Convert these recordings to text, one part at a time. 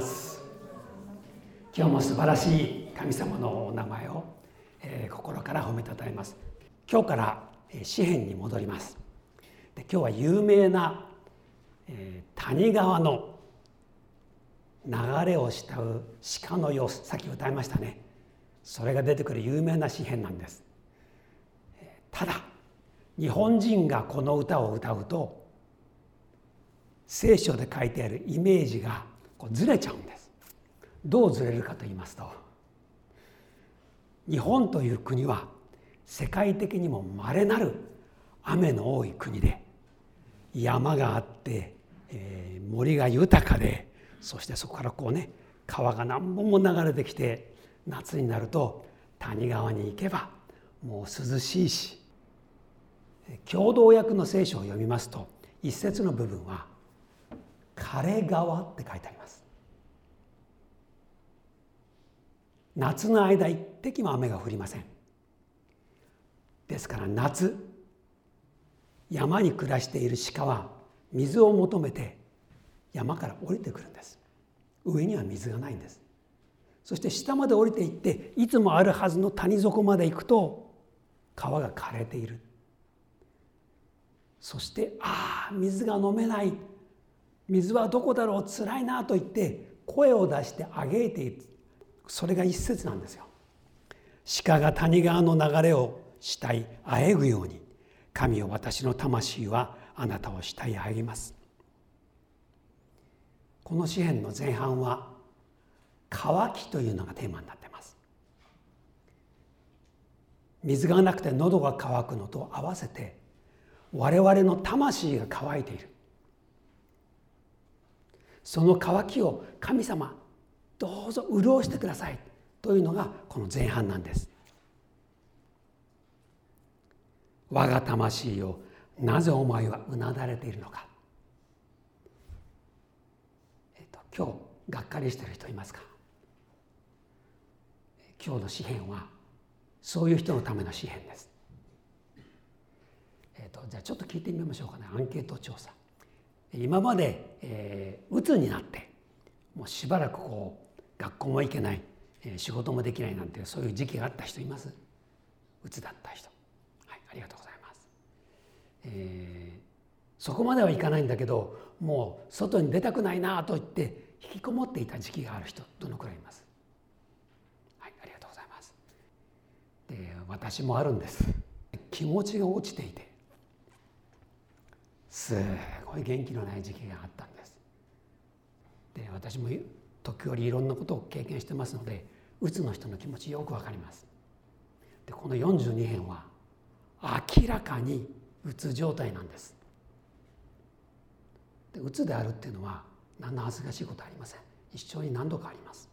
ます。今日も素晴らしい神様のお名前を、えー、心から褒めたたえます。今日から詩篇に戻ります。で今日は有名な、えー、谷川の流れを慕う鹿の様子。さっき歌いましたね。それが出てくる有名な詩篇なんです。ただ日本人がこの歌を歌うと聖書で書いてあるイメージがこうずれちゃうんです。どうずれるかと言いますと日本という国は世界的にもまれなる雨の多い国で山があって、えー、森が豊かでそしてそこからこうね川が何本も流れてきて夏になると谷川に行けばもう涼しいし共同訳の聖書を読みますと一節の部分は「枯れ川」って書いてあります。夏の間一滴も雨が降りません。ですから夏山に暮らしている鹿は水を求めて山から降りてくるんです。上には水がないんです。そして下まで降りていっていつもあるはずの谷底まで行くと川が枯れている。そしてああ水が飲めない。水はどこだろう？つらいなと言って声を出してあげているそれが一節なんですよ。鹿が谷川の流れを慕いあえぐように神を私の魂はあなたを慕いあげます。この詩篇の前半は乾きというのがテーマになっています。水がなくて喉が渇くのと合わせて我々の魂が乾いているその渇きを神様どうぞ潤してくださいというのがこの前半なんです。我が魂よなぜお前はうなだれているのか、えっと、今日がっかりしている人いますか？今日の詩篇はそういう人のための詩篇です。えーと、じゃあちょっと聞いてみましょうかね。アンケート調査。今まで、えー、鬱になってもうしばらくこう学校も行けない、え、仕事もできないなんてそういう時期があった人います。鬱だった人。はいありがとうございます、えー、そこまではいかないんだけどもう外に出たくないなと言って引きこもっていた時期がある人どのくらいいます？はいありがとうございます。で私もあるんです。気持ちが落ちていてすごい元気のない時期があったんです。で私も時折いろんなことを経験してますのでうつの人の気持ちよくわかります。でこの42編は明らかにうつ状態なんです。でうつであるっていうのは何の恥ずかしいことありません。一生に何度かあります。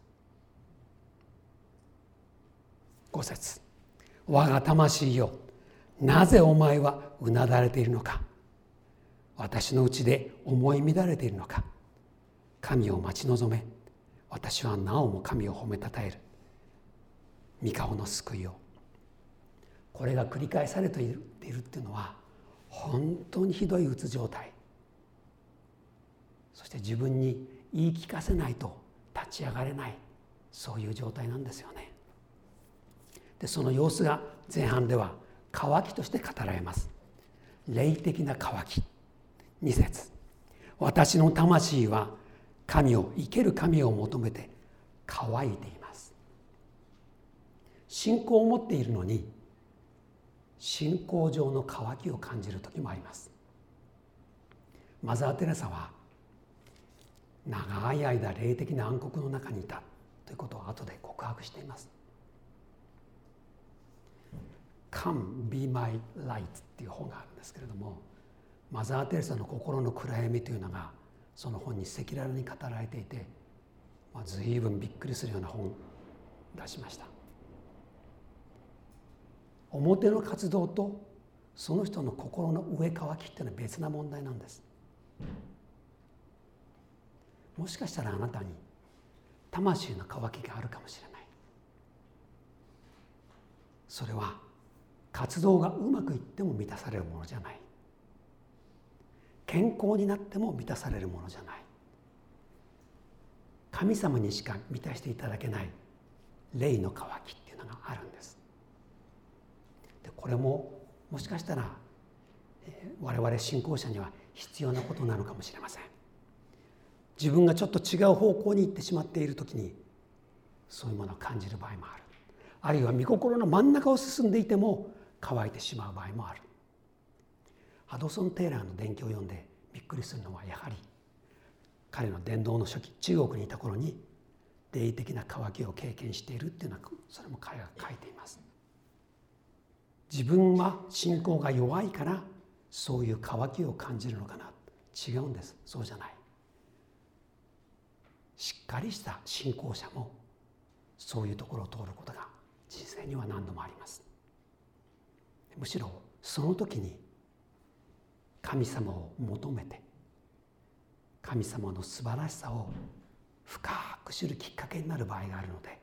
五節。我が魂よなぜお前はうなだれているのか。私のうちで思い乱れているのか。神を待ち望め。私はなおも神を褒めたたえる。三顔の救いを。これが繰り返されているっていうのは本当にひどいうつ状態。そして自分に言い聞かせないと立ち上がれない。そういう状態なんですよね。でその様子が前半では渇きとして語られます。霊的な渇き。2節。私の魂は神を生ける神を求めて乾いています。信仰を持っているのに信仰上の渇きを感じる時もあります。マザー・テレサは長い間霊的な暗黒の中にいたということを後で告白しています。Come be my light っていう本があるんですけれどもマザー・テレサの心の暗闇というのがその本に赤裸々に語られていて、まあ、随分びっくりするような本出しました。表の活動とその人の心の上乾きっていうのは別な問題なんです。もしかしたらあなたに魂の渇きがあるかもしれない。それは活動がうまくいっても満たされるものじゃない。健康になっても満たされるものじゃない。神様にしか満たしていただけない霊の渇きっていうのがあるんです。でこれももしかしたら、えー、我々信仰者には必要なことなのかもしれません。自分がちょっと違う方向に行ってしまっている時にそういうものを感じる場合もある。あるいは御心の真ん中を進んでいても乾いてしまう場合もある。ハドソン・テイラーの伝記を読んでびっくりするのはやはり彼の伝道の初期中国にいた頃に霊的な渇きを経験しているっていうのはそれも彼が書いています。自分は信仰が弱いからそういう渇きを感じるのかな。違うんです。そうじゃない。しっかりした信仰者もそういうところを通ることが人生には何度もあります。むしろその時に神様を求めて神様の素晴らしさを深く知るきっかけになる場合があるので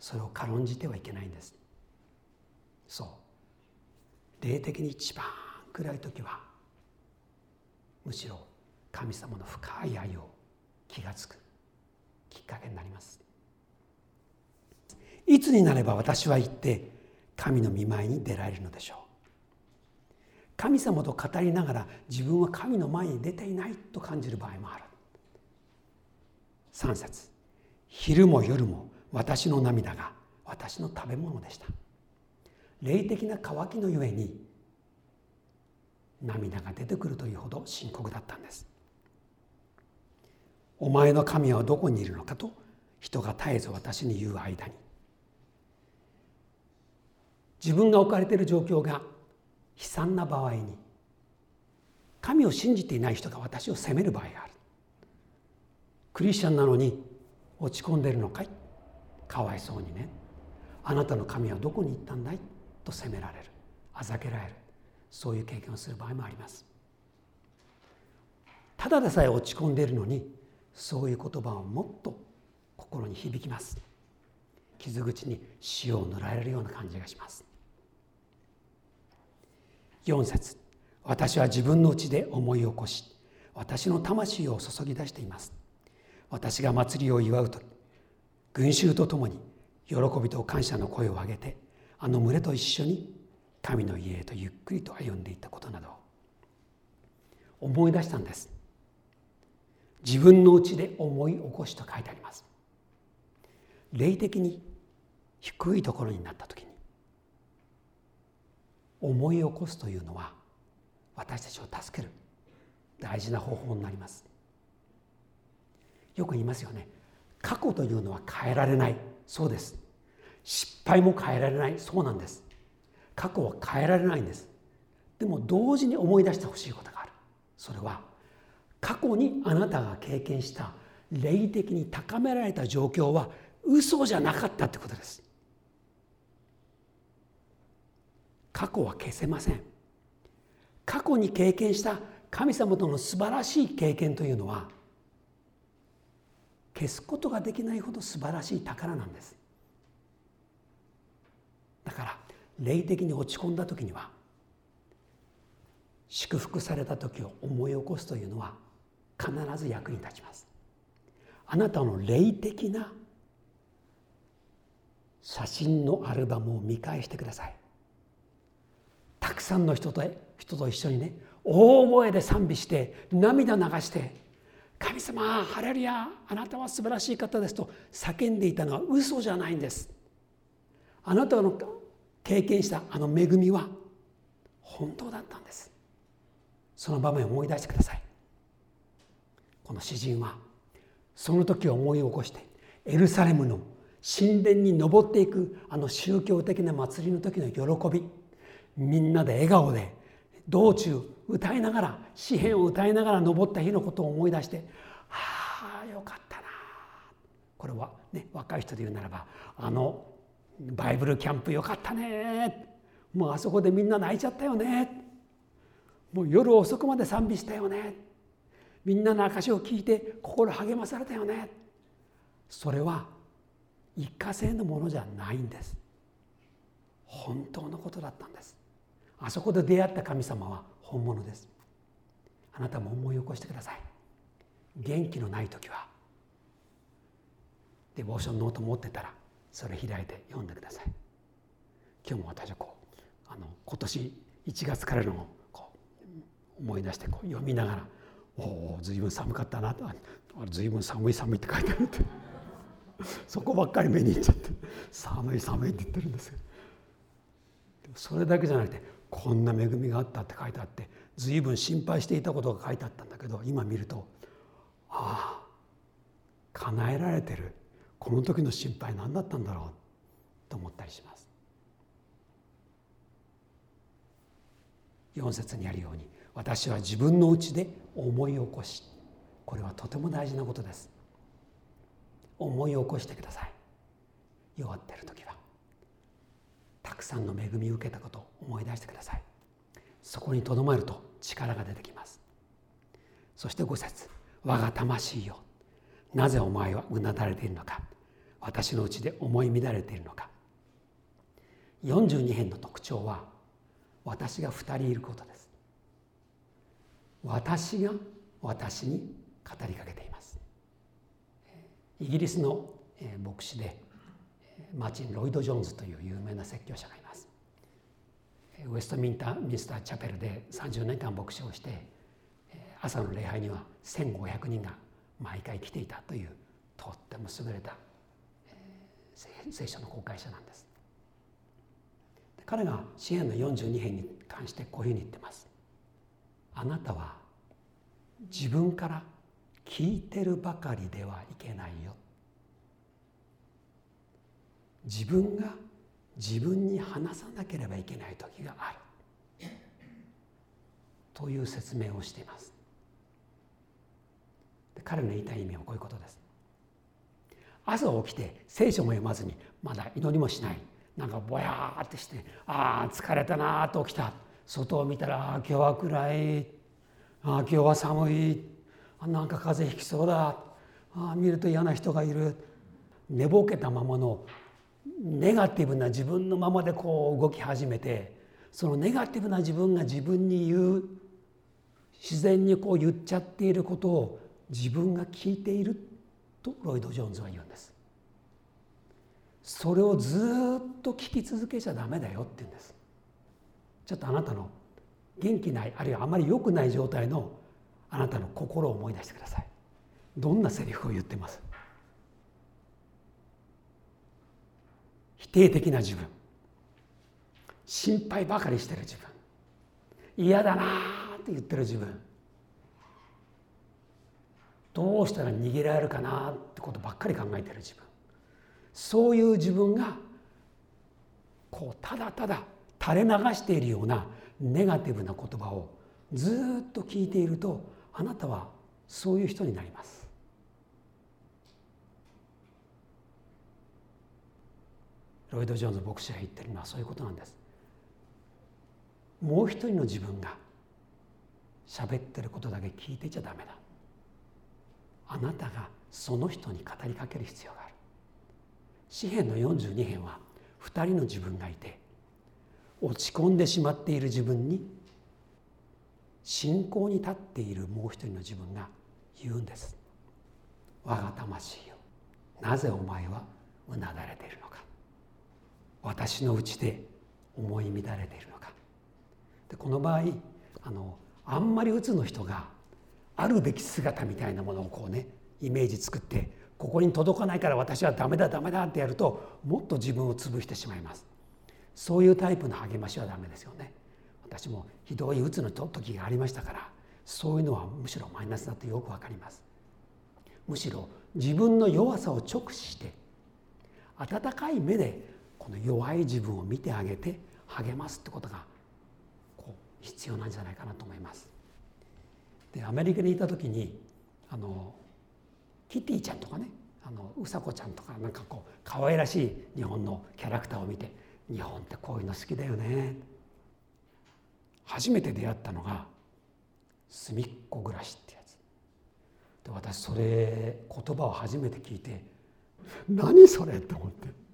それを軽んじてはいけないんです。そう。霊的に一番暗い時はむしろ神様の深い愛を気が付くきっかけになります。いつになれば私は行って神の見舞いに出られるのでしょう？神様と語りながら自分は神の前に出ていないと感じる場合もある。3節。昼も夜も私の涙が私の食べ物でした。霊的な渇きのゆえに涙が出てくるというほど深刻だったんです。お前の神はどこにいるのかと人が絶えず私に言う間に。自分が置かれている状況が悲惨な場合に神を信じていない人が私を責める場合がある。クリスチャンなのに落ち込んでるのかい？かわいそうにね。あなたの神はどこに行ったんだい？と責められる。あざけられる。そういう経験をする場合もあります。ただでさえ落ち込んでいるのにそういう言葉をもっと心に響きます。傷口に塩を塗られるような感じがします。4節。私は自分の内で思い起こし私の魂を注ぎ出しています。私が祭りを祝う時群衆と共に喜びと感謝の声を上げてあの群れと一緒に神の家へとゆっくりと歩んでいったことなど。思い出したんです。自分のうちで思い起こしと書いてあります。霊的に低いところになった時に思い起こすというのは私たちを助ける大事な方法になります。よく言いますよね。過去というのは変えられない。そうです。失敗も変えられない。そうなんです。過去は変えられないんです。でも同時に思い出してほしいことがある。それは過去にあなたが経験した霊的に高められた状況は嘘じゃなかったってことです。過去は消せません。過去に経験した神様との素晴らしい経験というのは消すことができないほど素晴らしい宝なんです。だから霊的に落ち込んだ時には祝福された時を思い起こすというのは必ず役に立ちます。あなたの霊的な写真のアルバムを見返してください。たくさんの人と人と一緒にね大声で賛美して涙流して神様ハレルヤあなたは素晴らしい方ですと叫んでいたのは嘘じゃないんです。あなたの経験したあの恵みは本当だったんです。その場面を思い出してください。この詩人はその時を思い起こしてエルサレムの神殿に登っていくあの宗教的な祭りの時の喜び。みんなで笑顔で道中歌いながら詩篇を歌いながら登った日のことを思い出して「はあよかったな」これはね若い人で言うならばあのバイブルキャンプよかったね。もうあそこでみんな泣いちゃったよね。もう夜遅くまで賛美したよね。みんなの証を聞いて心励まされたよね。それは一過性のものじゃないんです。本当のことだったんです。あそこで出会った神様は本物です。あなたも思い起こしてください。元気のない時は。デボーションノート持ってたらそれ開いて読んでください。今日も私はこうあの今年1月からのこう思い出してこう読みながら「おお随分寒かったな」と「随分寒い寒い」って書いてあるって。そこばっかり目にいっちゃって「寒い寒い」って言ってるんですよ。それだけじゃなくてこんな恵みがあったって書いてあって随分心配していたことが書いてあったんだけど今見るとああ叶えられてる。この時の心配何だったんだろうと思ったりします。4節にあるように私は自分のうちで思い起こしこれはとても大事なことです。思い起こしてください。弱ってる時は。たくさんの恵みを受けたことを思い出してください。そこにとどまると力が出てきます。そして5節。我が魂よなぜお前はうなだれているのか。私のうちで思い乱れているのか。42編の特徴は私が2人いることです。私が私に語りかけています。イギリスの牧師でマーチン・ロイド・ジョーンズという有名な説教者がいます。ウェストミンターミンスターチャペルで30年間牧師をして朝の礼拝には1500人が毎回来ていたというとっても優れた聖書の公開者なんです。彼が支援の42編に関してこういうふうに言ってます。あなたは自分から聞いてるばかりではいけないよ。自分が自分に話さなければいけない時がある。という説明をしています。彼の言いたい意味はこういうことです。朝起きて聖書も読まずにまだ祈りもしない。なんかぼやーってしてああ疲れたなと起きた。外を見たら今日は暗い。あ今日は寒い。あなんか風邪ひきそうだ。あ見ると嫌な人がいる。寝ぼけたままのネガティブな自分のままでこう動き始めてそのネガティブな自分が自分に言う自然にこう言っちゃっていることを自分が聞いているとロイド・ジョーンズは言うんです。それをずっと聞き続けちゃダメだよって言うんです。ちょっとあなたの元気ないあるいはあまり良くない状態のあなたの心を思い出してください。どんなセリフを言ってます？否定的な自分。心配ばかりしてる自分。嫌だなって言ってる自分。どうしたら逃げられるかなってことばっかり考えてる自分。そういう自分がこうただただ垂れ流しているようなネガティブな言葉をずっと聞いているとあなたはそういう人になります。ロイド・ジョーンズ牧師が言ってるのはそういうことなんです。もう一人の自分が喋ってることだけ聞いてちゃダメだ。あなたがその人に語りかける必要がある。詩篇の42編は2人の自分がいて落ち込んでしまっている自分に信仰に立っているもう一人の自分が言うんです。我が魂よ。なぜお前はうなだれているのか。私のうちで思い乱れているのか。でこの場合あのあんまりうつの人があるべき姿みたいなものをこうねイメージ作ってここに届かないから私はダメだダメだってやるともっと自分を潰してしまいます。そういうタイプの励ましはダメですよね。私もひどい鬱の時がありましたからそういうのはむしろマイナスだとよくわかります。むしろ自分の弱さを直視して温かい目でこの弱い自分を見てあげて励ますってことがこう必要なんじゃないかなと思います。でアメリカにいた時にあのキティちゃんとかねあのうさこちゃんとかなんかこう可愛らしい日本のキャラクターを見て日本ってこういうの好きだよね。初めて出会ったのが「すみっこ暮らし」ってやつ。で私それ言葉を初めて聞いて「何それ?」って思って。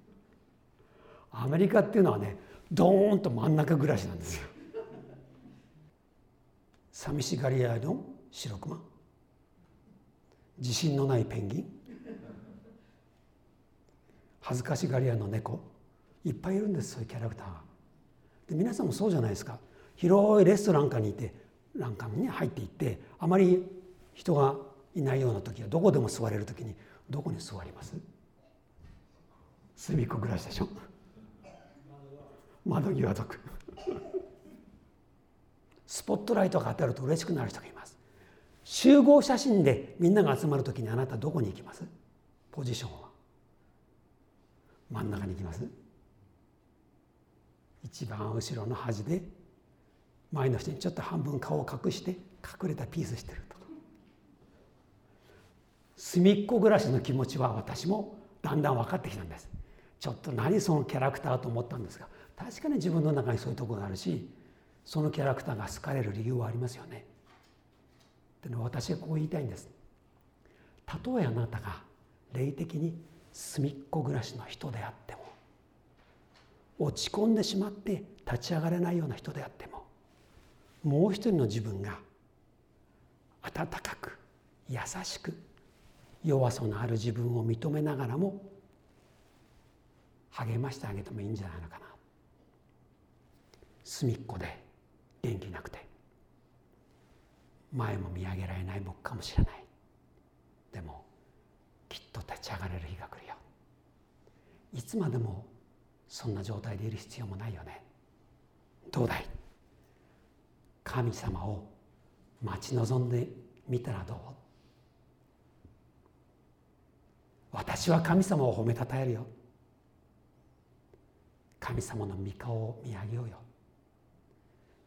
アメリカっていうのはねドーンと真ん中暮らしなんですよ。寂しがり屋の白熊。自信のないペンギン。恥ずかしがり屋の猫。いっぱいいるんですそういうキャラクター。が。で皆さんもそうじゃないですか。広いレストランかにいてなんかに入っていってあまり人がいないような時はどこでも座れる時にどこに座ります？隅っこ暮らしでしょ。窓際族スポットライトが当たると嬉しくなる人がいます。集合写真でみんなが集まる時にあなたどこに行きます？ポジションは。真ん中に行きます？一番後ろの端で前の人にちょっと半分顔を隠して隠れたピースしてると。隅っこ暮らしの気持ちは私もだんだん分かってきたんです。ちょっと何そのキャラクターと思ったんですが確かに自分の中にそういうとこがあるしそのキャラクターが好かれる理由はありますよね。でも私はこう言いたいんです。たとえあなたが霊的に隅っこ暮らしの人であっても落ち込んでしまって立ち上がれないような人であってももう一人の自分が温かく優しく弱さのある自分を認めながらも励ましてあげてもいいんじゃないのかな隅っこで元気なくて前も見上げられない僕かもしれない。でもきっと立ち上がれる日が来るよ。いつまでもそんな状態でいる必要もないよね。どうだい？神様を待ち望んでみたらどう？私は神様を褒めたたえるよ。神様の御顔を見上げようよ。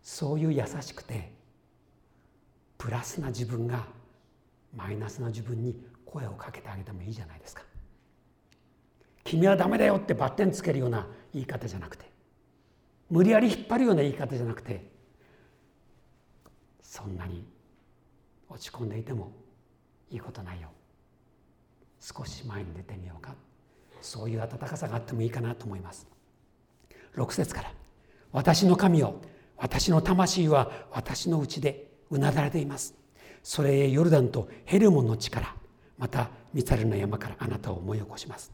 そういう優しくてプラスな自分がマイナスな自分に声をかけてあげてもいいじゃないですか。君はダメだよってバッテンつけるような言い方じゃなくて無理やり引っ張るような言い方じゃなくてそんなに落ち込んでいてもいいことないよ。少し前に出てみようか。そういう温かさがあってもいいかなと思います。6節から「私の神よ私の魂は私のうちでうなだれています。それへヨルダンとヘルモンの地からまたミサルの山からあなたを思い起こします。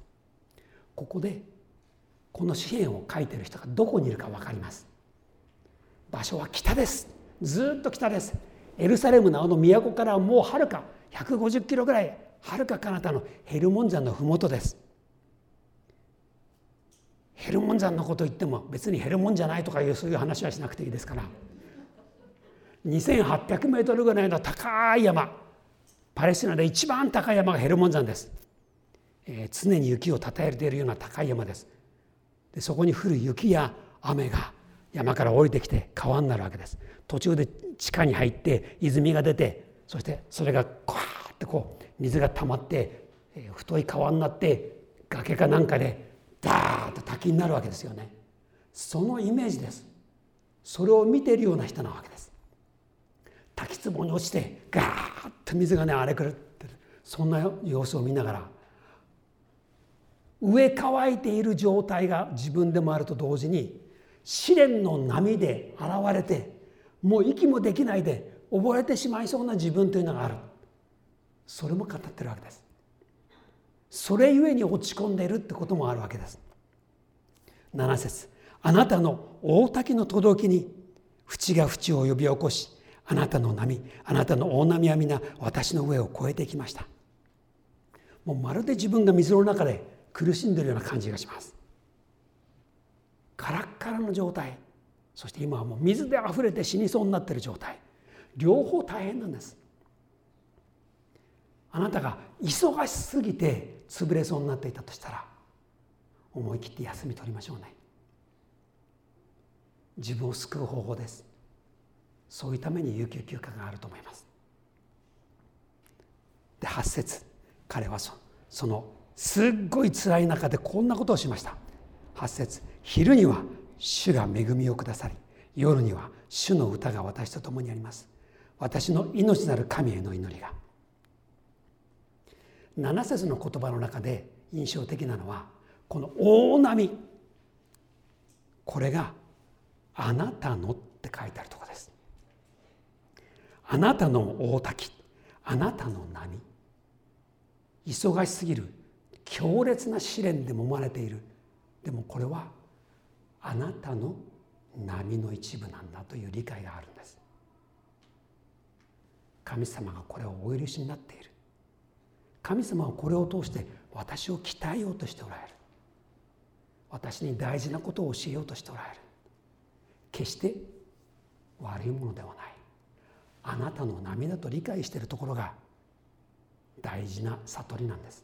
ここでこの詩篇を書いてる人がどこにいるか分かります。場所は北です。ずっと北です。エルサレムのあの都からもうはるか150キロぐらいはるか彼方のヘルモン山の麓です。ヘルモン山のこと言っても別にヘルモンじゃないとかいうそういう話はしなくていいですから。2800メートルぐらいの高い山。パレスチナで一番高い山がヘルモン山です、えー、常に雪をたたえているような高い山です。でそこに降る雪や雨が山から降りてきて川になるわけです。途中で地下に入って泉が出てそしてそれがこわってこう水が溜まって、えー、太い川になって崖かなんかでーッと滝になるわけですよね。そのイメージです。それを見ているような人なわけです。滝壺に落ちてガーッと水がね荒れ狂ってる。そんな様子を見ながら上乾いている状態が自分でもあると同時に試練の波で現れてもう息もできないで溺れてしまいそうな自分というのがある。それも語ってるわけです。それゆえに落ち込んでいるってこともあるわけです。7節。あなたの大滝の轟に淵が淵を呼び起こしあなたの波あなたの大波は皆私の上を越えてきました。もうまるで自分が水の中で苦しんでるような感じがします。カラッカラの状態。そして今はもう水であふれて死にそうになってる状態。両方大変なんです。あなたが忙しすぎて潰れそうになっていたとしたら思い切って休み取りましょうね。自分を救う方法です。そういうために有給休暇があると思います。で8節彼はそそのすっごい辛い中でこんなことをしました。8節昼には主が恵みをくださり夜には主の歌が私と共にあります。私の命なる神への祈りが。7節の言葉の中で印象的なのはこの大波。これが「あなたの」って書いてあるとこです。あなたの大滝。あなたの波。忙しすぎる。強烈な試練で揉まれている。でもこれはあなたの波の一部なんだという理解があるんです。神様がこれをお許しになっている。神様はこれを通して私を鍛えようとしておられる。私に大事なことを教えようとしておられる。決して悪いものではない。あなたの涙と理解しているところが大事な悟りなんです。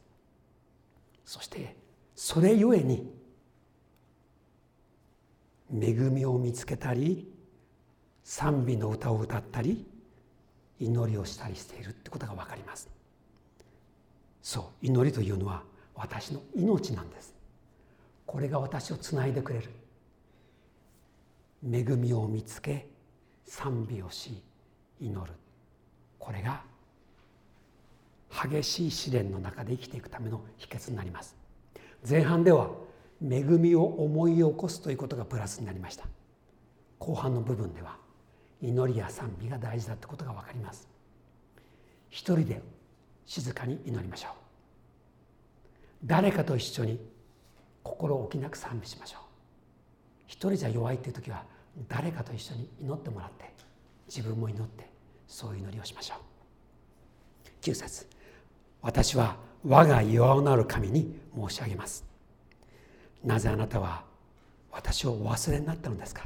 そしてそれゆえに恵みを見つけたり賛美の歌を歌ったり祈りをしたりしているってことが分かります。そう祈りというのは私の命なんです。これが私をつないでくれる。恵みを見つけ賛美をし祈る。これが激しい試練の中で生きていくための秘訣になります。前半では恵みを思い起こすということがプラスになりました。後半の部分では祈りや賛美が大事だってことが分かります。一人で静かに祈りましょう。誰かと一緒に心置きなく賛美しましょう。一人じゃ弱いっていう時は誰かと一緒に祈ってもらって自分も祈ってそういう祈りをしましょう。9節。私は我が岩をなる神に申し上げます。なぜあなたは私をお忘れになったのですか？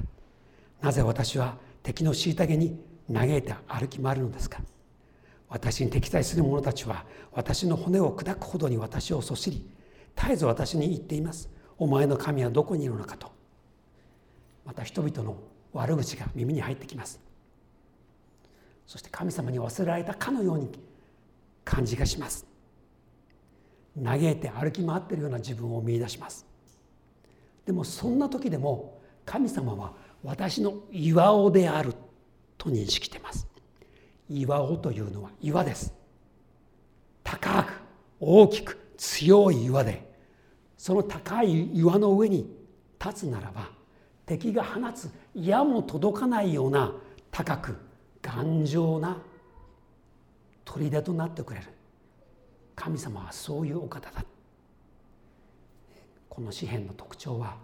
なぜ私は敵の虐げに嘆いて歩き回るのですか？私に敵対する者たちは私の骨を砕くほどに私をそしり絶えず私に言っています。お前の神はどこにいるのかと。また人々の悪口が耳に入ってきます。そして神様に忘れられたかのように感じがします。嘆いて歩き回っているような自分を見いだします。でもそんな時でも神様は私の岩尾であると認識してます。岩尾というのは岩です。高く大きく強い岩でその高い岩の上に立つならば敵が放つ矢も届かないような高く頑丈な砦となってくれる。神様はそういうお方だ。この詩篇の特徴は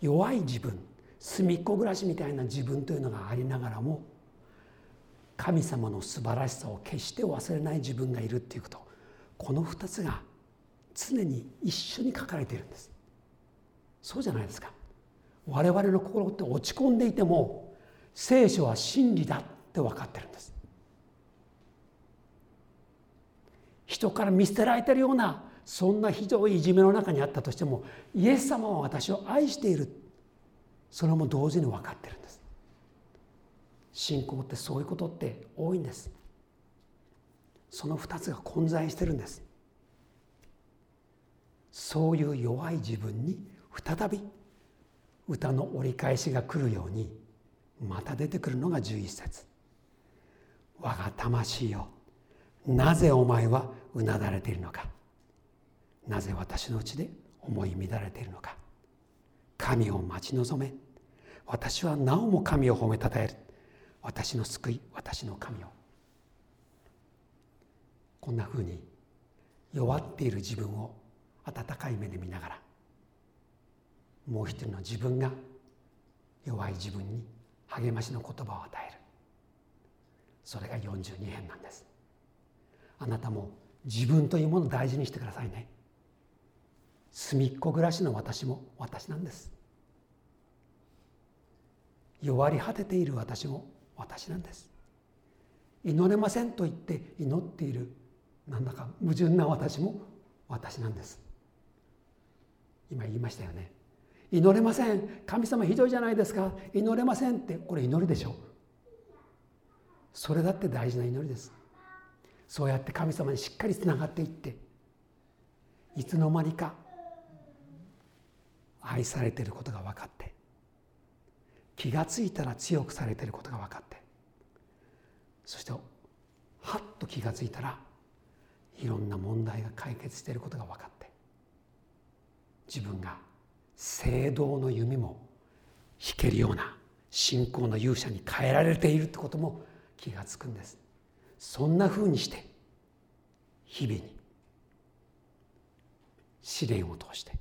弱い自分隅っこ暮らしみたいな自分というのがありながらも神様の素晴らしさを決して忘れない自分がいるっていうこと。この2つが常に一緒に書かれているんです。そうじゃないですか。我々の心って落ち込んでいても聖書は真理だって分かってるんです。人から見捨てられてるようなそんなひどいいじめの中にあったとしてもイエス様は私を愛している。それも同時に分かってるんです。信仰ってそういうことって多いんです。その2つが混在してるんです。そういう弱い自分に再び歌の折り返しが来るようにまた出てくるのが11節。我が魂よなぜお前はうなだれているのか。なぜ私のうちで思い乱れているのか。神を待ち望め。私はなおも神を褒めたたえる。私の救い私の神をこんなふうに弱っている自分を温かい目で見ながらもう一人の自分が弱い自分に励ましの言葉を与える。それが42編なんです。あなたも自分というものを大事にしてくださいね。隅っこ暮らしの私も私なんです。弱り果てている私も私なんです。祈れませんと言って祈っているなんだか矛盾な私も私なんです。今言いましたよね。祈れません。神様ひどいじゃないですか。祈れませんって。これ祈りでしょ。それだって大事な祈りです。そうやって神様にしっかりつながっていって。いつの間にか愛されていることが分かって。気が付いたら強くされていることが分かって。そしてはっと気が付いたらいろんな問題が解決していることが分かって自分が聖堂の弓も引けるような信仰の勇者に変えられているってことも気が付くんです。そんなふうにして日々に試練を通して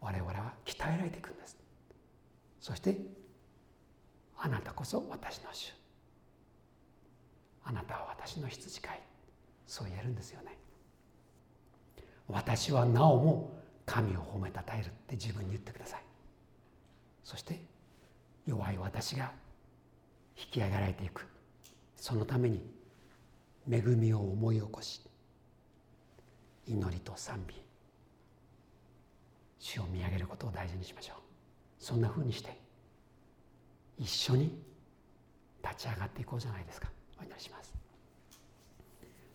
我々は鍛えられていくんです。そしてあなたこそ私の主。あなたは私の羊飼い。そう言えるんですよね。私はなおも神を褒めたたえるって自分に言ってください。そして弱い私が引き上げられていく。そのために恵みを思い起こし祈りと賛美。主を見上げることを大事にしましょう。そんなふうにして一緒に立ち上がっていこうじゃないですか。お祈りします。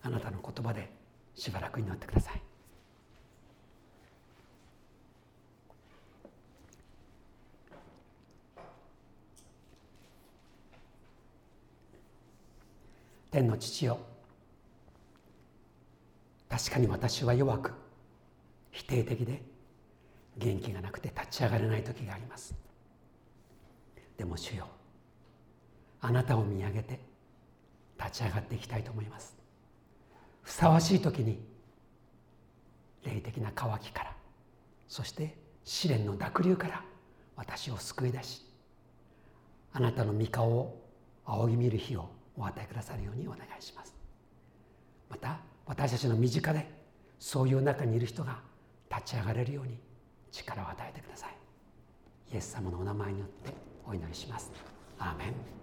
あなたの言葉でしばらく祈ってください。天の父よ。確かに私は弱く否定的で元気がなくて立ち上がれない時があります。でも主よあなたを見上げて立ち上がっていきたいと思います。ふさわしい時に霊的な渇きからそして試練の濁流から私を救い出しあなたの御顔を仰ぎ見る日をお与えくださるようにお願いします。また私たちの身近でそういう中にいる人が立ち上がれるように力を与えてください。イエス様のお名前によってお祈りします。アーメン。